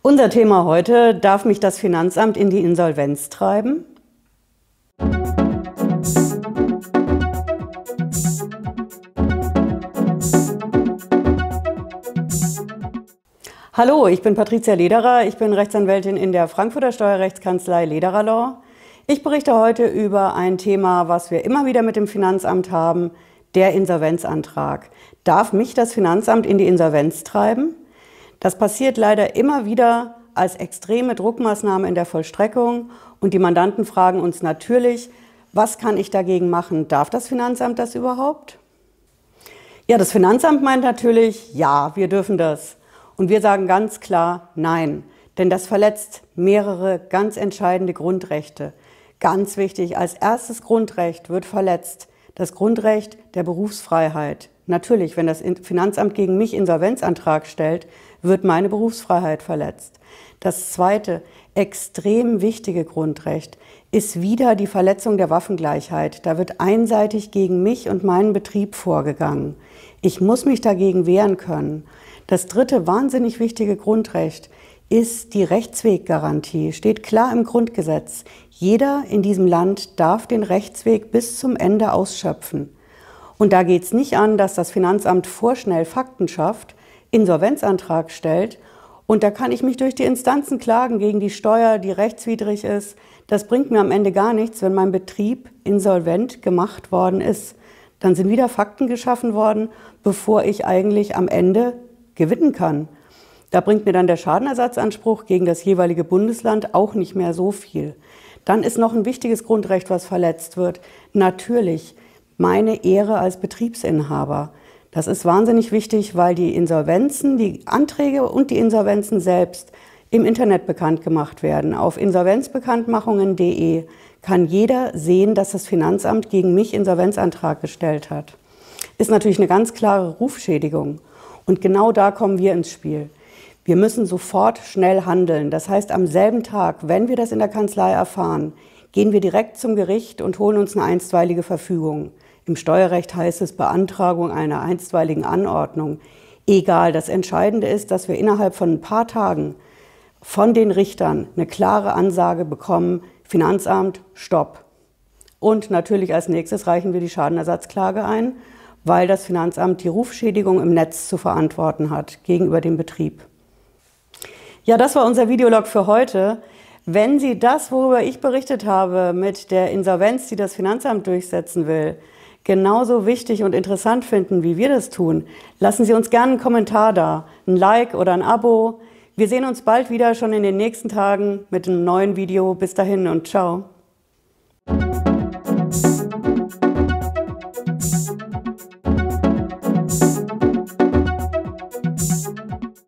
Unser Thema heute, darf mich das Finanzamt in die Insolvenz treiben? Hallo, ich bin Patricia Lederer, ich bin Rechtsanwältin in der Frankfurter Steuerrechtskanzlei Lederer Law. Ich berichte heute über ein Thema, was wir immer wieder mit dem Finanzamt haben, der Insolvenzantrag. Darf mich das Finanzamt in die Insolvenz treiben? Das passiert leider immer wieder als extreme Druckmaßnahme in der Vollstreckung und die Mandanten fragen uns natürlich, was kann ich dagegen machen? Darf das Finanzamt das überhaupt? Ja, das Finanzamt meint natürlich, ja, wir dürfen das. Und wir sagen ganz klar, nein, denn das verletzt mehrere ganz entscheidende Grundrechte. Ganz wichtig, als erstes Grundrecht wird verletzt das Grundrecht der Berufsfreiheit. Natürlich, wenn das Finanzamt gegen mich Insolvenzantrag stellt, wird meine Berufsfreiheit verletzt. Das zweite, extrem wichtige Grundrecht ist wieder die Verletzung der Waffengleichheit. Da wird einseitig gegen mich und meinen Betrieb vorgegangen. Ich muss mich dagegen wehren können. Das dritte wahnsinnig wichtige Grundrecht ist die Rechtsweggarantie, steht klar im Grundgesetz. Jeder in diesem Land darf den Rechtsweg bis zum Ende ausschöpfen. Und da geht es nicht an, dass das Finanzamt vorschnell Fakten schafft, Insolvenzantrag stellt und da kann ich mich durch die Instanzen klagen gegen die Steuer, die rechtswidrig ist. Das bringt mir am Ende gar nichts, wenn mein Betrieb insolvent gemacht worden ist. Dann sind wieder Fakten geschaffen worden, bevor ich eigentlich am Ende gewinnen kann. Da bringt mir dann der Schadenersatzanspruch gegen das jeweilige Bundesland auch nicht mehr so viel. Dann ist noch ein wichtiges Grundrecht, was verletzt wird. Natürlich meine Ehre als Betriebsinhaber. Das ist wahnsinnig wichtig, weil die Insolvenzen, die Anträge und die Insolvenzen selbst im Internet bekannt gemacht werden. Auf insolvenzbekanntmachungen.de kann jeder sehen, dass das Finanzamt gegen mich Insolvenzantrag gestellt hat. Ist natürlich eine ganz klare Rufschädigung. Und genau da kommen wir ins Spiel. Wir müssen sofort schnell handeln. Das heißt, am selben Tag, wenn wir das in der Kanzlei erfahren, gehen wir direkt zum Gericht und holen uns eine einstweilige Verfügung. Im Steuerrecht heißt es Beantragung einer einstweiligen Anordnung. Egal, das Entscheidende ist, dass wir innerhalb von ein paar Tagen von den Richtern eine klare Ansage bekommen, Finanzamt, Stopp. Und natürlich als nächstes reichen wir die Schadenersatzklage ein, weil das Finanzamt die Rufschädigung im Netz zu verantworten hat gegenüber dem Betrieb. Ja, das war unser Videolog für heute. Wenn Sie das, worüber ich berichtet habe, mit der Insolvenz, die das Finanzamt durchsetzen will, genauso wichtig und interessant finden, wie wir das tun, lassen Sie uns gerne einen Kommentar da, ein Like oder ein Abo. Wir sehen uns bald wieder schon in den nächsten Tagen mit einem neuen Video. Bis dahin und ciao.